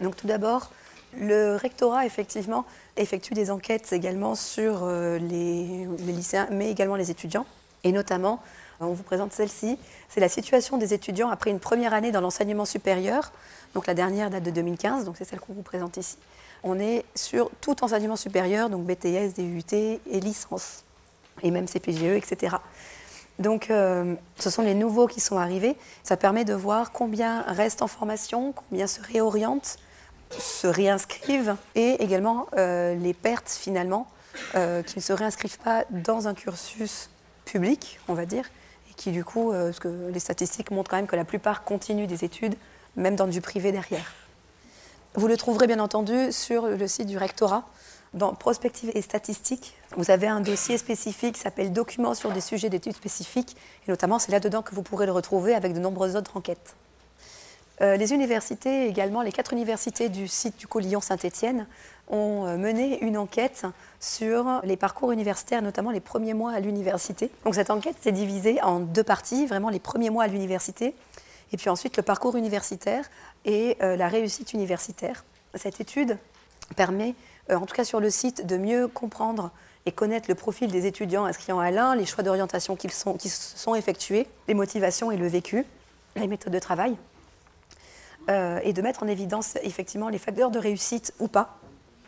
Donc tout d'abord, le rectorat, effectivement, effectue des enquêtes également sur euh, les, lycéens, mais également les étudiants. Et notamment, on vous présente celle-ci, c'est la situation des étudiants après une première année dans l'enseignement supérieur. Donc la dernière date de 2015, donc c'est celle qu'on vous présente ici. On est sur tout enseignement supérieur, donc BTS, DUT et licence, et même CPGE, etc. Donc, euh, ce sont les nouveaux qui sont arrivés. Ça permet de voir combien restent en formation, combien se réorientent, se réinscrivent, et également euh, les pertes finalement, euh, qui ne se réinscrivent pas dans un cursus public, on va dire, et qui du coup, parce que les statistiques montrent quand même que la plupart continuent des études, même dans du privé derrière. Vous le trouverez bien entendu sur le site du rectorat dans prospective et statistique, vous avez un dossier spécifique qui s'appelle Documents sur des sujets d'études spécifiques, et notamment c'est là-dedans que vous pourrez le retrouver avec de nombreuses autres enquêtes. Euh, les universités également, les quatre universités du site du Collillon Saint-Étienne ont euh, mené une enquête sur les parcours universitaires, notamment les premiers mois à l'université. Donc cette enquête s'est divisée en deux parties, vraiment les premiers mois à l'université, et puis ensuite le parcours universitaire et euh, la réussite universitaire. Cette étude permet en tout cas sur le site, de mieux comprendre et connaître le profil des étudiants inscrits à l'un, les choix d'orientation qui, sont, sont effectués, les motivations et le vécu, les méthodes de travail, euh, et de mettre en évidence effectivement les facteurs de réussite ou pas,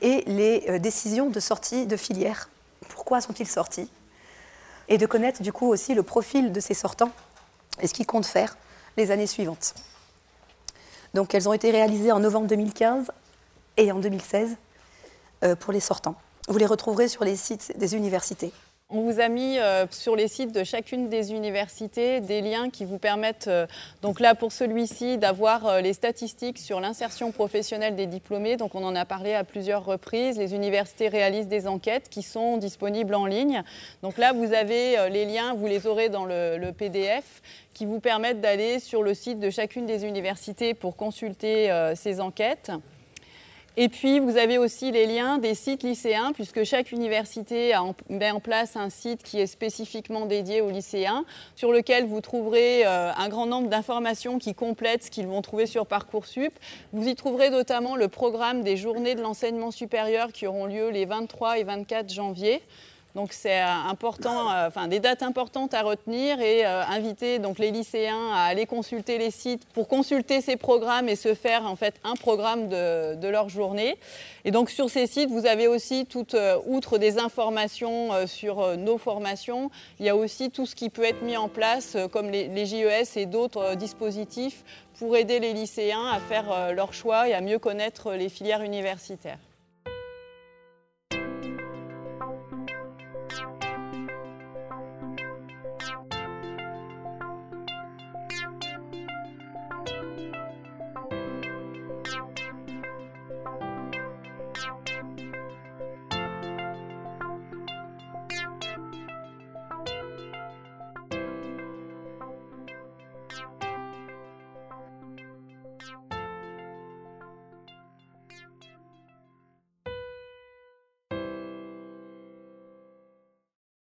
et les euh, décisions de sortie de filière. Pourquoi sont-ils sortis? Et de connaître du coup aussi le profil de ces sortants et ce qu'ils comptent faire les années suivantes. Donc elles ont été réalisées en novembre 2015 et en 2016 euh, pour les sortants. Vous les retrouverez sur les sites des universités. On vous a mis euh, sur les sites de chacune des universités des liens qui vous permettent, euh, donc là pour celui-ci, d'avoir les statistiques sur l'insertion professionnelle des diplômés. Donc on en a parlé à plusieurs reprises. Les universités réalisent des enquêtes qui sont disponibles en ligne. Donc là vous avez les liens, vous les aurez dans le PDF, qui vous permettent d'aller sur le site de chacune des universités pour consulter ces enquêtes. Et puis, vous avez aussi les liens des sites lycéens, puisque chaque université met en place un site qui est spécifiquement dédié aux lycéens, sur lequel vous trouverez euh, un grand nombre d'informations qui complètent ce qu'ils vont trouver sur Parcoursup. Vous y trouverez notamment le programme des journées de l'enseignement supérieur qui auront lieu les 23 et 24 janvier. Donc c'est euh, important, euh, enfin des dates importantes à retenir et euh, inviter donc les lycéens à aller consulter les sites pour consulter ces programmes et se faire en fait un programme de, de leur journée. Et donc sur ces sites, vous avez aussi tout outre des informations sur nos formations, il y a aussi tout ce qui peut être mis en place comme les, les JES et d'autres dispositifs pour aider les lycéens à faire leur choix et à mieux connaître les filières universitaires.